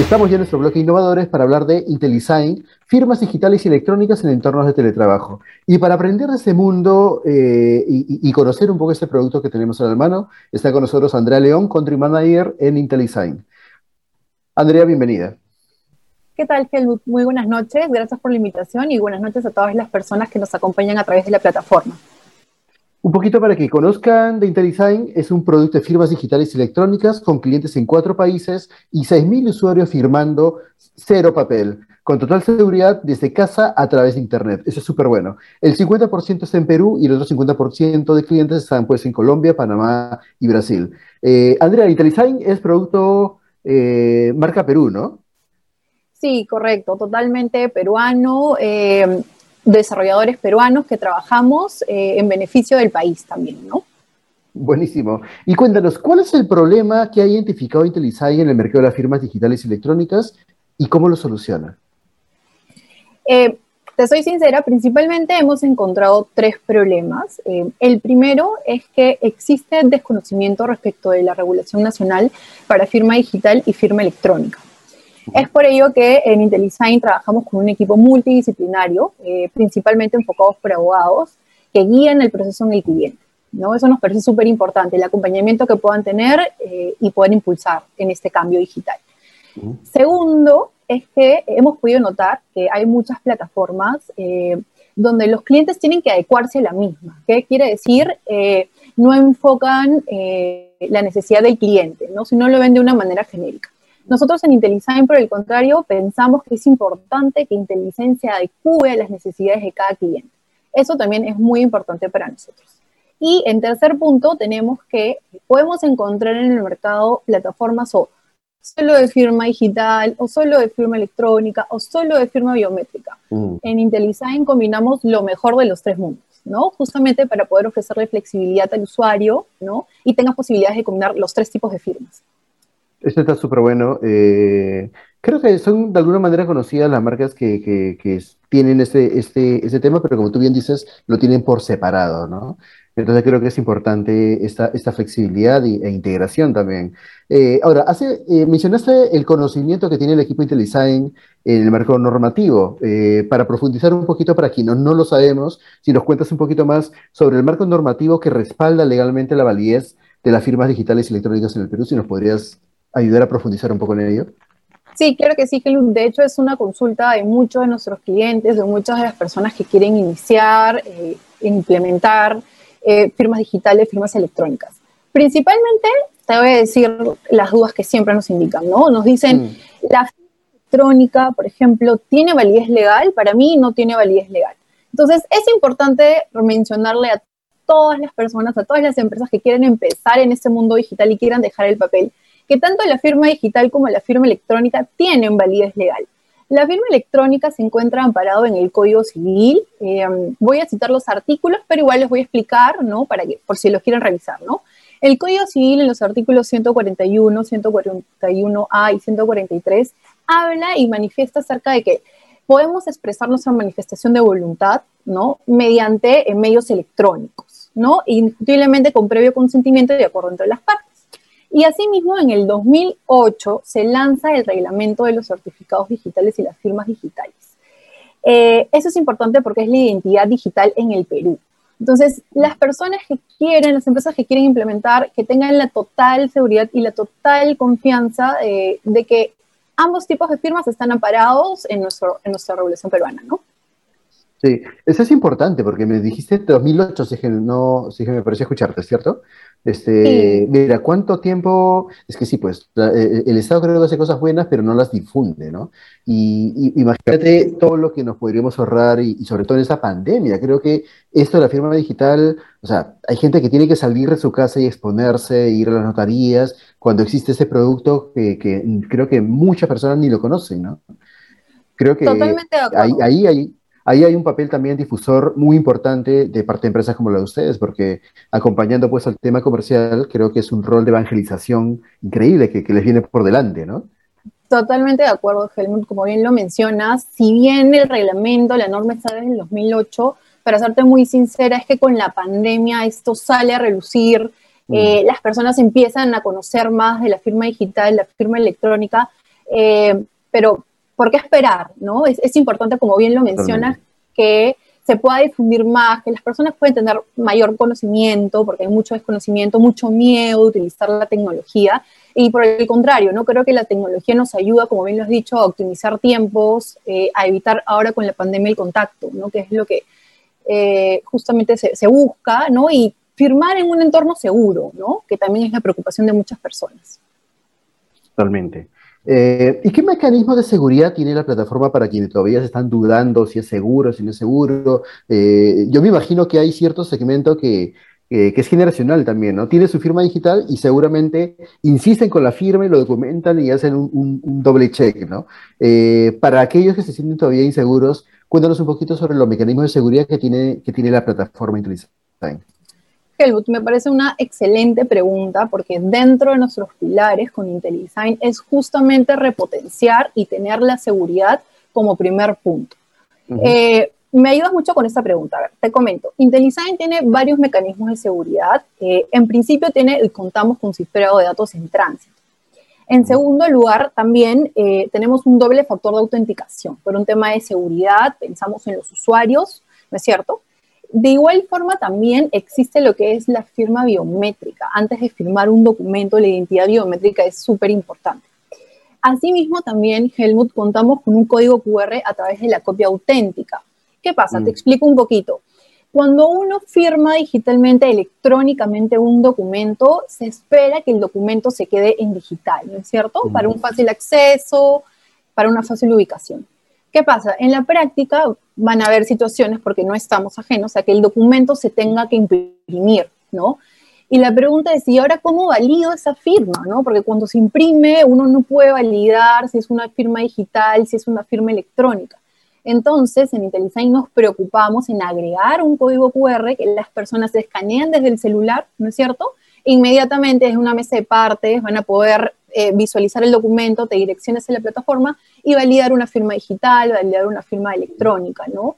Estamos ya en nuestro bloque Innovadores para hablar de IntelDesign, firmas digitales y electrónicas en entornos de teletrabajo. Y para aprender de ese mundo eh, y, conocer un poco este producto que tenemos en la mano, está con nosotros Andrea León, Country Manager en IntelDesign. Andrea, bienvenida. ¿Qué tal, Helmut? Muy buenas noches. Gracias por la invitación y buenas noches a todas las personas que nos acompañan a través de la plataforma. Un poquito para que conozcan, de IntelDesign es un producto de firmas digitales y electrónicas con clientes en cuatro países y 6.000 usuarios firmando cero papel, con total seguridad desde casa a través de Internet. Eso es súper bueno. El 50% está en Perú y el otro 50% de clientes están pues en Colombia, Panamá y Brasil. Eh, Andrea, IntelDesign es producto eh, marca Perú, ¿no? Sí, correcto, totalmente peruano. Eh, desarrolladores peruanos que trabajamos eh, en beneficio del país también, ¿no? Buenísimo. Y cuéntanos, ¿cuál es el problema que ha identificado IntelDesign en el mercado de las firmas digitales y electrónicas y cómo lo soluciona? Eh, te soy sincera, principalmente hemos encontrado tres problemas. Eh, el primero es que existe desconocimiento respecto de la regulación nacional para firma digital y firma electrónica. Es por ello que en IntelDesign trabajamos con un equipo multidisciplinario, eh, principalmente enfocados por abogados, que guían el proceso en el cliente. ¿no? Eso nos parece súper importante, el acompañamiento que puedan tener eh, y poder impulsar en este cambio digital. Segundo, es que hemos podido notar que hay muchas plataformas eh, donde los clientes tienen que adecuarse a la misma. ¿Qué quiere decir? no enfocan la necesidad del cliente, ¿no? sino lo ven de una manera genérica. Nosotros en IntelDesign, por el contrario, pensamos que es importante que IntelDesign se adecue a las necesidades de cada cliente. Eso también es muy importante para nosotros. Y en tercer punto, tenemos que podemos encontrar en el mercado plataformas o solo de firma digital, o solo de firma electrónica, o solo de firma biométrica. Mm. En IntelDesign combinamos lo mejor de los tres mundos, ¿no? Justamente para poder ofrecerle flexibilidad al usuario, ¿no? Y tenga posibilidades de combinar los tres tipos de firmas. Esto está súper bueno. Eh, creo que son de alguna manera conocidas las marcas que, que, tienen este, este, este tema, pero como tú bien dices, lo tienen por separado, ¿no? Entonces creo que es importante esta, esta flexibilidad e integración también. Eh, ahora, hace, eh, mencionaste el conocimiento que tiene el equipo IntelDesign en el mercado normativo. para profundizar un poquito para quienes no, no lo sabemos, si nos cuentas un poquito más sobre el marco normativo que respalda legalmente la validez de las firmas digitales y electrónicas en el Perú, si nos podrías ayudar a profundizar un poco en ello? Sí, claro que sí, que de hecho es una consulta de muchos de nuestros clientes, de muchas de las personas que quieren iniciar, eh, implementar eh, firmas digitales, firmas electrónicas. Principalmente, te voy a decir las dudas que siempre nos indican, ¿no? Nos dicen, mm. la firma electrónica, por ejemplo, ¿tiene validez legal? Para mí no tiene validez legal. Entonces, es importante mencionarle a todas las personas, a todas las empresas que quieren empezar en este mundo digital y quieran dejar el papel, que tanto la firma digital como la firma electrónica tienen validez legal. La firma electrónica se encuentra amparado en el Código Civil. Eh, voy a citar los artículos, pero igual les voy a explicar, ¿no? Para que, por si los quieren revisar, ¿no? El Código Civil en los artículos 141, 141A y 143 habla y manifiesta acerca de que podemos expresar nuestra manifestación de voluntad, ¿no? Mediante medios electrónicos, ¿no? Indiscutiblemente con previo consentimiento y de acuerdo entre las partes. Y asimismo, en el 2008 se lanza el reglamento de los certificados digitales y las firmas digitales. Eh, eso es importante porque es la identidad digital en el Perú. Entonces, las personas que quieren, las empresas que quieren implementar, que tengan la total seguridad y la total confianza eh, de que ambos tipos de firmas están amparados en, en nuestra regulación peruana, ¿no? Sí, eso es importante porque me dijiste 2008, si que, no, si que me pareció escucharte, ¿cierto? Este, Mira, ¿cuánto tiempo? Es que sí, pues eh, el Estado creo que hace cosas buenas, pero no las difunde, ¿no? Y, imagínate todo lo que nos podríamos ahorrar y, sobre todo en esta pandemia. Creo que esto de la firma digital, o sea, hay gente que tiene que salir de su casa y exponerse, ir a las notarías, cuando existe ese producto que, creo que muchas personas ni lo conocen, ¿no? Creo que ahí, ahí, ahí, ahí hay un papel también difusor muy importante de parte de empresas como la de ustedes, porque acompañando pues al tema comercial, creo que es un rol de evangelización increíble que, les viene por delante, ¿no? Totalmente de acuerdo, Helmut, como bien lo mencionas, si bien el reglamento, la norma está desde el 2008, para serte muy sincera, es que con la pandemia esto sale a relucir, mm. eh, las personas empiezan a conocer más de la firma digital, la firma electrónica, eh, pero ¿por qué esperar? ¿no? Es, importante, como bien lo mencionas, que se pueda difundir más, que las personas puedan tener mayor conocimiento, porque hay mucho desconocimiento, mucho miedo de utilizar la tecnología. Y por el contrario, ¿no? creo que la tecnología nos ayuda, como bien lo has dicho, a optimizar tiempos, eh, a evitar ahora con la pandemia el contacto, ¿no? que es lo que eh, justamente se, se, busca, ¿no? y firmar en un entorno seguro, ¿no? que también es la preocupación de muchas personas. Totalmente. Eh, ¿Y qué mecanismo de seguridad tiene la plataforma para quienes todavía se están dudando si es seguro, si no es seguro? Eh, yo me imagino que hay cierto segmento que, es generacional también, ¿no? Tiene su firma digital y seguramente insisten con la firma y lo documentan y hacen un, doble check, ¿no? Eh, para aquellos que se sienten todavía inseguros, cuéntanos un poquito sobre los mecanismos de seguridad que tiene, que tiene la plataforma IntelliSign. Helmut, me parece una excelente pregunta porque dentro de nuestros pilares con IntelliSign es justamente repotenciar y tener la seguridad como primer punto. Eh, me ayudas mucho con esta pregunta. A ver, te comento. IntelliSign tiene varios mecanismos de seguridad. Eh, en principio tiene y contamos con cifrado de datos en tránsito. En segundo lugar, también eh, tenemos un doble factor de autenticación. Por un tema de seguridad, pensamos en los usuarios, ¿no es cierto? De igual forma, también existe lo que es la firma biométrica. Antes de firmar un documento, la identidad biométrica es súper importante. Asimismo, también, Helmut, contamos con un código QR a través de la copia auténtica. ¿Qué pasa? Te mm. explico un poquito. Cuando uno firma digitalmente, electrónicamente un documento, se espera que el documento se quede en digital, ¿no es cierto? Mm. Para un fácil acceso, para una fácil ubicación. ¿Qué pasa? En la práctica van a haber situaciones, porque no estamos ajenos, a que el documento se tenga que imprimir, ¿no? Y la pregunta es, ¿y ahora cómo valido esa firma? ¿no? Porque cuando se imprime, uno no puede validar si es una firma digital, si es una firma electrónica. Entonces, en IntelliSign nos preocupamos en agregar un código QR que las personas escanean desde el celular, ¿no es cierto? Inmediatamente desde una mesa de partes van a poder eh, visualizar el documento, te direcciones en la plataforma y validar una firma digital, validar una firma electrónica, ¿no?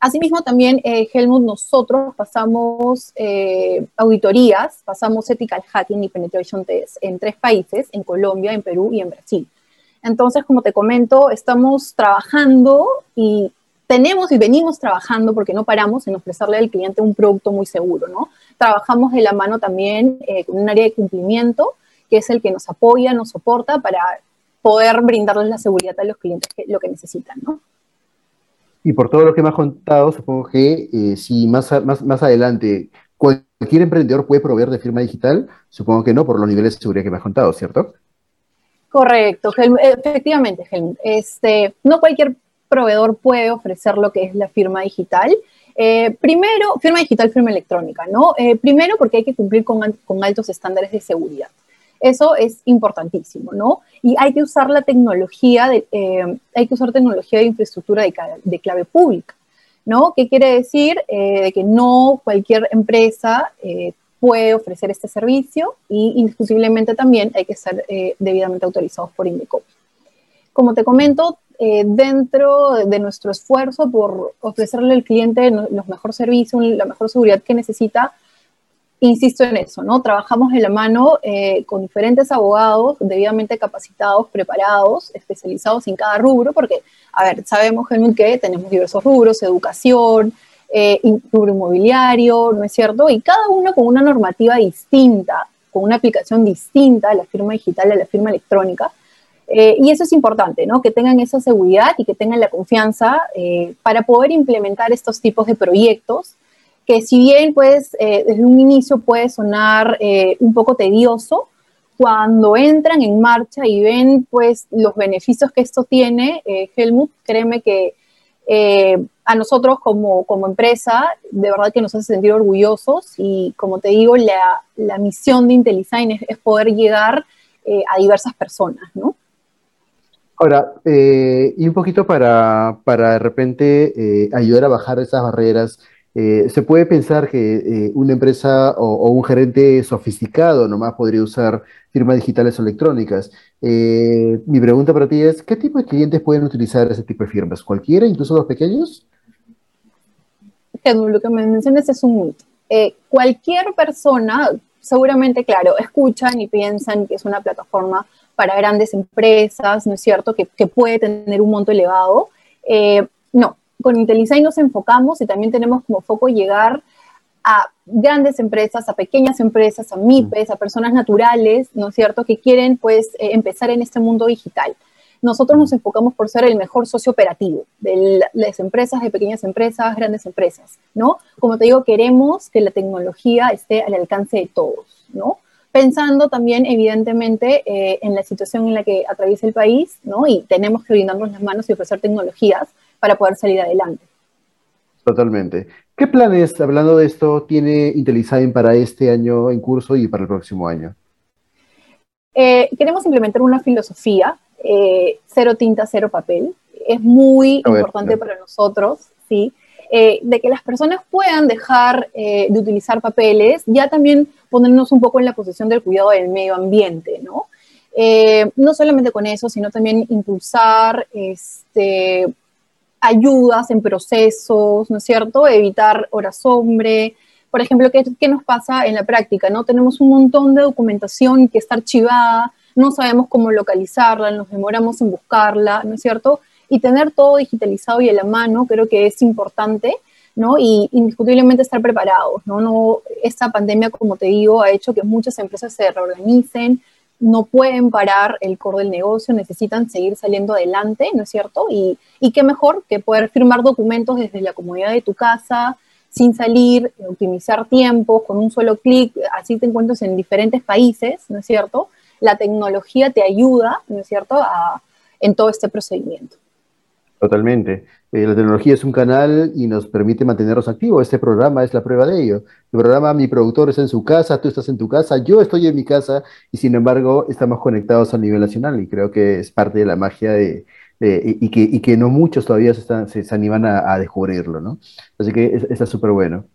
Asimismo, también, eh, Helmut, nosotros pasamos eh, auditorías, pasamos ethical hacking y penetration test en tres países, en Colombia, en Perú y en Brasil. Entonces, como te comento, estamos trabajando y tenemos y venimos trabajando, porque no paramos, en ofrecerle al cliente un producto muy seguro, ¿no? Trabajamos de la mano también con un área de cumplimiento que es el que nos apoya, nos soporta para poder brindarles la seguridad a los clientes que, lo que necesitan, ¿no? Y por todo lo que me has contado, supongo que eh, si más, más, más adelante cualquier emprendedor puede proveer de firma digital, supongo que no, por los niveles de seguridad que me has contado, ¿cierto? Correcto, efectivamente, Helmut. Este, no cualquier proveedor puede ofrecer lo que es la firma digital. Eh, primero, firma digital, firma electrónica, ¿no? Eh, primero porque hay que cumplir con, con altos estándares de seguridad. Eso es importantísimo, ¿no? Y hay que usar la tecnología, de, eh, hay que usar tecnología de infraestructura de, clave pública, ¿no? ¿Qué quiere decir? Eh, de que no cualquier empresa eh, puede ofrecer este servicio y indiscutiblemente también hay que ser debidamente autorizados por Indecop. Como te comento, dentro de nuestro esfuerzo por ofrecerle al cliente los mejores servicios, la mejor seguridad que necesita, insisto en eso, ¿no? Trabajamos de la mano eh, con diferentes abogados debidamente capacitados, preparados, especializados en cada rubro, porque, a ver, sabemos, que tenemos diversos rubros, educación, eh, rubro inmobiliario, ¿no es cierto? Y cada uno con una normativa distinta, con una aplicación distinta a la firma digital, a la firma electrónica. Eh, y eso es importante, ¿no? Que tengan esa seguridad y que tengan la confianza para poder implementar estos tipos de proyectos que si bien pues desde un inicio puede sonar un poco tedioso, cuando entran en marcha y ven pues los beneficios que esto tiene, Helmut, créeme que a nosotros como, como, empresa, de verdad que nos hace sentir orgullosos y como te digo, la, la misión de IntelliSign es, poder llegar eh, a diversas personas, ¿no? Ahora, eh, y un poquito para, para de repente eh, ayudar a bajar esas barreras eh, se puede pensar que eh, una empresa o, un gerente sofisticado nomás podría usar firmas digitales o electrónicas. Eh, mi pregunta para ti es, ¿qué tipo de clientes pueden utilizar ese tipo de firmas? ¿Cualquiera, incluso los pequeños? Lo que me mencionas es un mito. cualquier persona, seguramente, claro, escuchan y piensan que es una plataforma para grandes empresas, ¿no es cierto?, que, que puede tener un monto elevado. no, con IntelliSign nos enfocamos y también tenemos como foco llegar a grandes empresas, a pequeñas empresas, a MIPES, a personas naturales, ¿no es cierto?, que quieren pues eh, empezar en este mundo digital. Nosotros nos enfocamos por ser el mejor socio operativo de las empresas, de pequeñas empresas, grandes empresas, ¿no? Como te digo, queremos que la tecnología esté al alcance de todos, ¿no? Pensando también, evidentemente, eh, en la situación en la que atraviesa el país, ¿no? Y tenemos que brindarnos las manos y ofrecer tecnologías para poder salir adelante. Totalmente. ¿Qué planes, hablando de esto, tiene IntelliSign para este año en curso y para el próximo año? Eh, queremos implementar una filosofía, eh, cero tinta, cero papel. Es muy importante para nosotros, ¿sí? Eh, de que las personas puedan dejar de utilizar papeles, ya también ponernos un poco en la posición del cuidado del medio ambiente, ¿no? no solamente con eso, sino también impulsar este, ayudas en procesos, ¿no es cierto? Evitar horas hombre. Por ejemplo, ¿qué, ¿qué, nos pasa en la práctica? ¿no? Tenemos un montón de documentación que está archivada, no sabemos cómo localizarla, nos demoramos en buscarla, ¿no es cierto? Y tener todo digitalizado y a la mano creo que es importante, ¿no? Y indiscutiblemente estar preparados, ¿no? no esta pandemia, como te digo, ha hecho que muchas empresas se reorganicen, no pueden parar el core del negocio, necesitan seguir saliendo adelante, ¿no es cierto? Y, y qué mejor que poder firmar documentos desde la comodidad de tu casa, sin salir, optimizar tiempos, con un solo clic, así te encuentras en diferentes países, ¿no es cierto? La tecnología te ayuda, ¿no es cierto?, a, en todo este procedimiento. Totalmente. Eh, la tecnología es un canal y nos permite mantenernos activos. Este programa es la prueba de ello. El programa, mi productor está en su casa, tú estás en tu casa, yo estoy en mi casa y sin embargo estamos conectados a nivel nacional y creo que es parte de la magia de, y, que, y, que, no muchos todavía se, están, se, animan a, descubrirlo, ¿no? Así que está súper bueno.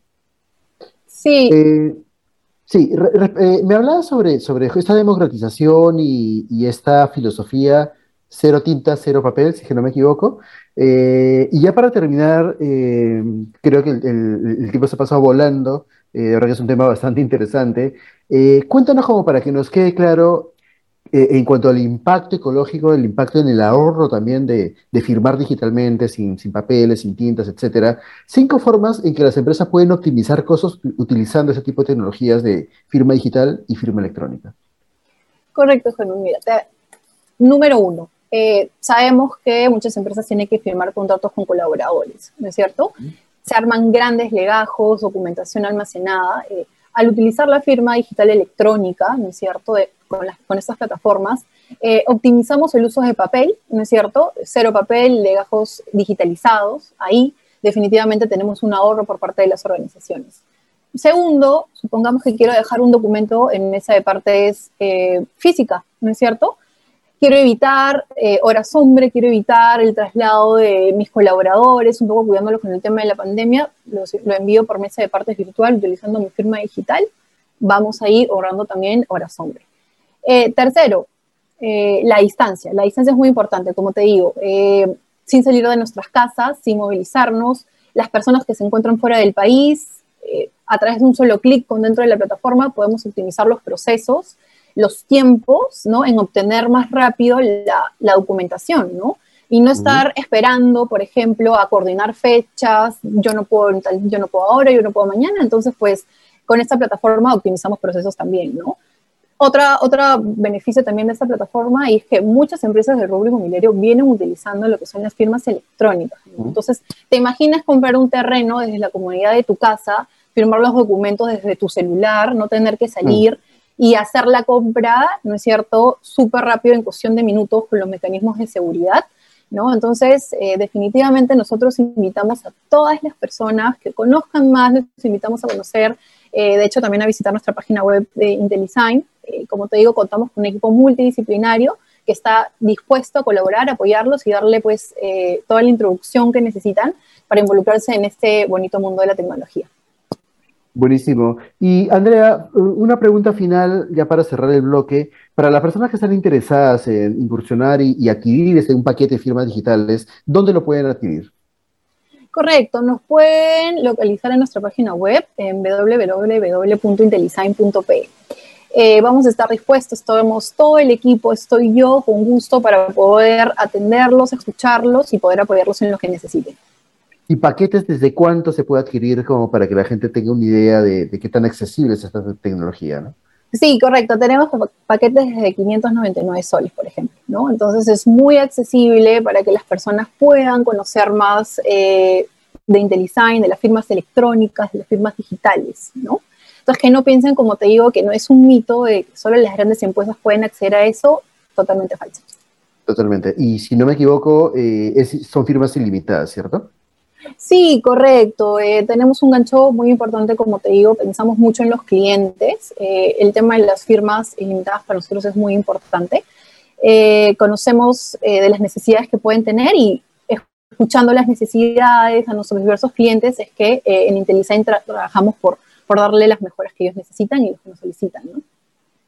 Sí. Eh, sí, eh, me hablaba sobre, sobre esta democratización y, y esta filosofía cero tinta, cero papel, si que no me equivoco. Eh, y ya para terminar, eh, creo que el, tiempo se ha pasado volando, eh, de verdad que es un tema bastante interesante. cuéntanos como para que nos quede claro en cuanto al impacto ecológico, el impacto en el ahorro también de, firmar digitalmente, sin, sin, papeles, sin tintas, etcétera. Cinco formas en que las empresas pueden optimizar costos utilizando ese tipo de tecnologías de firma digital y firma electrónica. Correcto, Juan. Mira, número uno, eh, sabemos que muchas empresas tienen que firmar contratos con colaboradores, ¿no es cierto? Se arman grandes legajos, documentación almacenada. Eh, al utilizar la firma digital electrónica, ¿no es cierto?, con, con, estas plataformas, eh, optimizamos el uso de papel, ¿no es cierto? Cero papel, legajos digitalizados. Ahí definitivamente tenemos un ahorro por parte de las organizaciones. Segundo, supongamos que quiero dejar un documento en mesa de partes física, ¿no es cierto? Quiero evitar eh, horas hombre, quiero evitar el traslado de mis colaboradores, un poco cuidándolos con el tema de la pandemia, lo envío por mesa de partes virtual utilizando mi firma digital, vamos a ir ahorrando también horas hombre. Eh, tercero, eh, la distancia. La distancia es muy importante, como te digo, sin salir de nuestras casas, sin movilizarnos, las personas que se encuentran fuera del país, a través de un solo clic con dentro de la plataforma podemos optimizar los procesos los tiempos, ¿no? En obtener más rápido la, documentación, ¿no? Y no estar esperando, por ejemplo, a coordinar fechas, yo no puedo, yo no puedo ahora, yo no puedo mañana, entonces pues con esta plataforma optimizamos procesos también, ¿no? Otra, otra beneficio también de esta plataforma es que muchas empresas del rubro inmobiliario vienen utilizando lo que son las firmas electrónicas. Entonces, te imaginas comprar un terreno desde la comunidad de tu casa firmar los documentos desde tu celular, no tener que salir y hacer la compra, ¿no es cierto?, súper rápido en cuestión de minutos con los mecanismos de seguridad. ¿No? Entonces, eh, definitivamente nosotros invitamos a todas las personas que conozcan más, les invitamos a conocer, eh, de hecho también a visitar nuestra página web de IntelliSign. Eh, como te digo, contamos con un equipo multidisciplinario que está dispuesto a colaborar, apoyarlos y darle pues toda la introducción que necesitan para involucrarse en este bonito mundo de la tecnología. Buenísimo. Y Andrea, una pregunta final ya para cerrar el bloque. Para las personas que están interesadas en incursionar y, adquirir ese, un paquete de firmas digitales, ¿dónde lo pueden adquirir? Correcto, nos pueden localizar en nuestra página web en www.intelisign.pe. Eh, vamos a estar dispuestos, estamos todo el equipo, estoy yo con gusto para poder atenderlos, escucharlos y poder apoyarlos en lo que necesiten. ¿Y paquetes desde cuánto se puede adquirir como para que la gente tenga una idea de, qué tan accesible es esta tecnología? ¿no? Sí, correcto. Tenemos paquetes desde 599 soles, por ejemplo, ¿no? Entonces es muy accesible para que las personas puedan conocer más eh, de IntelliSign, de las firmas electrónicas, de las firmas digitales, ¿no? Entonces que no piensen, como te digo, que no es un mito de que solo las grandes empresas pueden acceder a eso, totalmente falso. Totalmente. Y si no me equivoco, eh, son firmas ilimitadas, ¿cierto? Sí, correcto. Eh, tenemos un gancho muy importante, como te digo, pensamos mucho en los clientes. Eh, el tema de las firmas ilimitadas para nosotros es muy importante. Eh, conocemos de las necesidades que pueden tener y escuchando las necesidades a nuestros diversos clientes es que en IntelliSign trabajamos por, por darle las mejoras que ellos necesitan y los que nos solicitan. ¿no?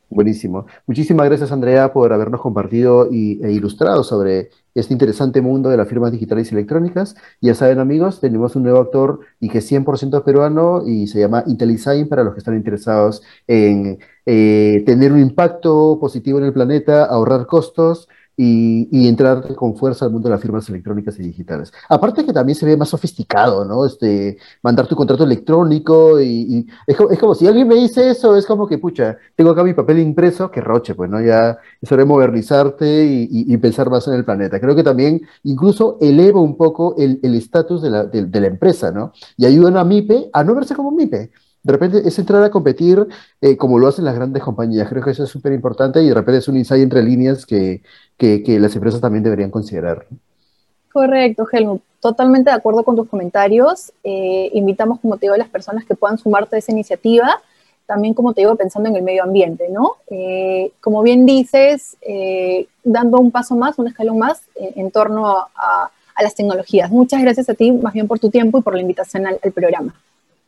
Buenísimo. Muchísimas gracias, Andrea, por habernos compartido y, e ilustrado sobre este interesante mundo de las firmas digitales y electrónicas. Ya saben, amigos, tenemos un nuevo actor y que es 100% peruano y se llama IntelliSign para los que están interesados en eh, tener un impacto positivo en el planeta, ahorrar costos y, entrar con fuerza al mundo de las firmas electrónicas y digitales. Aparte que también se ve más sofisticado, ¿no? Este, mandar tu contrato electrónico y, es, como, si alguien me dice eso, es como que, pucha, tengo acá mi papel impreso, que roche, pues, ¿no? Ya es modernizarte y, pensar más en el planeta. Creo que también incluso eleva un poco el estatus de la, de la empresa, ¿no? Y ayuda a MIPE a no verse como MIPE de repente es entrar a competir eh, como lo hacen las grandes compañías. Creo que eso es súper importante y de repente es un insight entre líneas que, las empresas también deberían considerar. Correcto, Helmut. Totalmente de acuerdo con tus comentarios. Eh, invitamos, como te digo, a las personas que puedan sumarte a esa iniciativa. También, como te digo, pensando en el medio ambiente, ¿no? Eh, como bien dices, dando un paso más, un escalón más en torno a, las tecnologías. Muchas gracias a ti, más bien por tu tiempo y por la invitación al programa.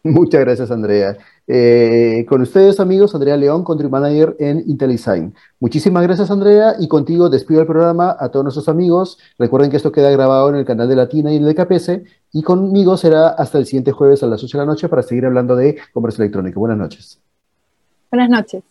Muchas gracias, Andrea. Eh, con ustedes, amigos, Andrea León, Country Manager en IntelliSign. Muchísimas gracias, Andrea, y contigo despido el programa a todos nuestros amigos. Recuerden que esto queda grabado en el canal de Latina y en el KPS, y conmigo será hasta el siguiente jueves a las 8 de la noche para seguir hablando de comercio electrónico. Buenas noches. Buenas noches.